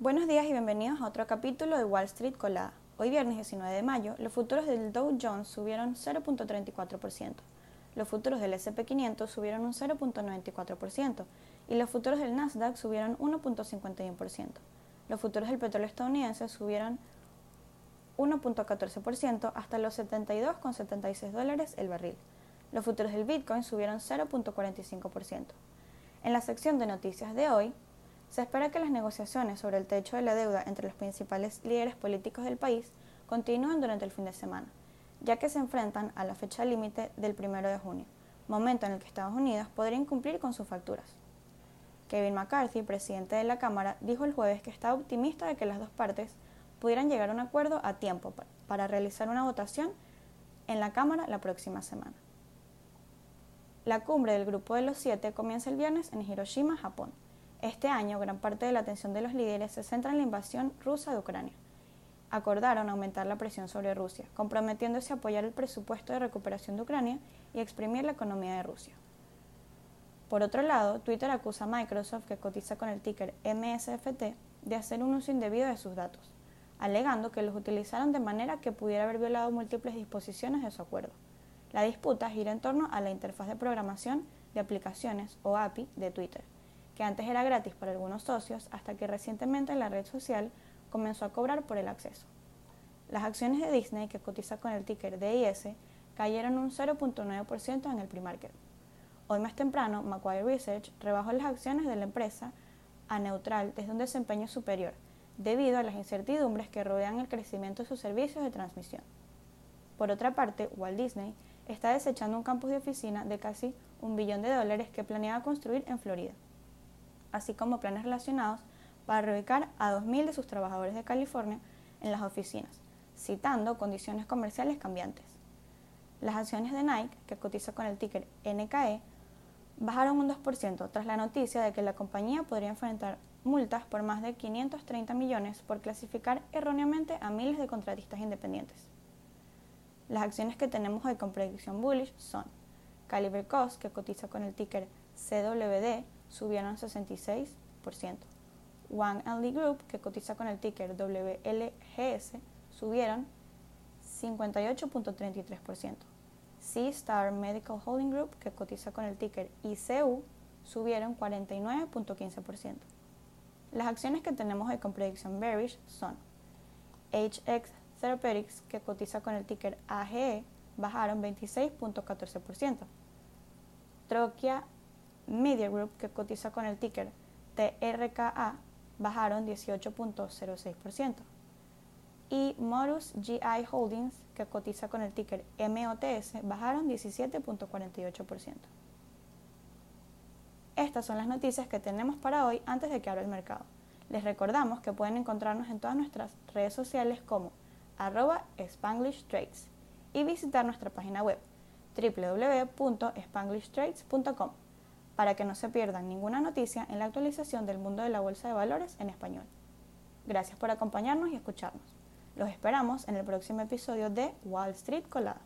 Buenos días y bienvenidos a otro capítulo de Wall Street Colada. Hoy viernes 19 de mayo, los futuros del Dow Jones subieron 0.34%, los futuros del SP500 subieron un 0.94% y los futuros del Nasdaq subieron 1.51%. Los futuros del petróleo estadounidense subieron 1.14% hasta los 72,76 dólares el barril. Los futuros del Bitcoin subieron 0.45%. En la sección de noticias de hoy, se espera que las negociaciones sobre el techo de la deuda entre los principales líderes políticos del país continúen durante el fin de semana, ya que se enfrentan a la fecha límite del 1 de junio, momento en el que Estados Unidos podría incumplir con sus facturas. Kevin McCarthy, presidente de la Cámara, dijo el jueves que está optimista de que las dos partes pudieran llegar a un acuerdo a tiempo para realizar una votación en la Cámara la próxima semana. La cumbre del Grupo de los Siete comienza el viernes en Hiroshima, Japón. Este año, gran parte de la atención de los líderes se centra en la invasión rusa de Ucrania. Acordaron aumentar la presión sobre Rusia, comprometiéndose a apoyar el presupuesto de recuperación de Ucrania y exprimir la economía de Rusia. Por otro lado, Twitter acusa a Microsoft, que cotiza con el ticker MSFT, de hacer un uso indebido de sus datos, alegando que los utilizaron de manera que pudiera haber violado múltiples disposiciones de su acuerdo. La disputa gira en torno a la interfaz de programación de aplicaciones o API de Twitter que antes era gratis para algunos socios hasta que recientemente la red social comenzó a cobrar por el acceso. Las acciones de Disney, que cotiza con el ticker DIS, cayeron un 0.9% en el pre-market. Hoy más temprano, Macquarie Research rebajó las acciones de la empresa a neutral desde un desempeño superior, debido a las incertidumbres que rodean el crecimiento de sus servicios de transmisión. Por otra parte, Walt Disney está desechando un campus de oficina de casi un billón de dólares que planeaba construir en Florida así como planes relacionados para reubicar a 2.000 de sus trabajadores de California en las oficinas, citando condiciones comerciales cambiantes. Las acciones de Nike, que cotiza con el ticker NKE, bajaron un 2% tras la noticia de que la compañía podría enfrentar multas por más de 530 millones por clasificar erróneamente a miles de contratistas independientes. Las acciones que tenemos hoy con predicción bullish son Caliber Cost, que cotiza con el ticker CWD, subieron 66%. One Only Group, que cotiza con el ticker WLGS, subieron 58.33%. C-Star Medical Holding Group, que cotiza con el ticker ICU, subieron 49.15%. Las acciones que tenemos hoy con predicción bearish son HX Therapeutics, que cotiza con el ticker AGE, bajaron 26.14%. Troquia Media Group, que cotiza con el ticker TRKA, bajaron 18.06%. Y Morus GI Holdings, que cotiza con el ticker MOTS, bajaron 17.48%. Estas son las noticias que tenemos para hoy antes de que abra el mercado. Les recordamos que pueden encontrarnos en todas nuestras redes sociales como arroba Spanglish Trades y visitar nuestra página web www.spanglishtrades.com para que no se pierdan ninguna noticia en la actualización del mundo de la bolsa de valores en español. Gracias por acompañarnos y escucharnos. Los esperamos en el próximo episodio de Wall Street Colada.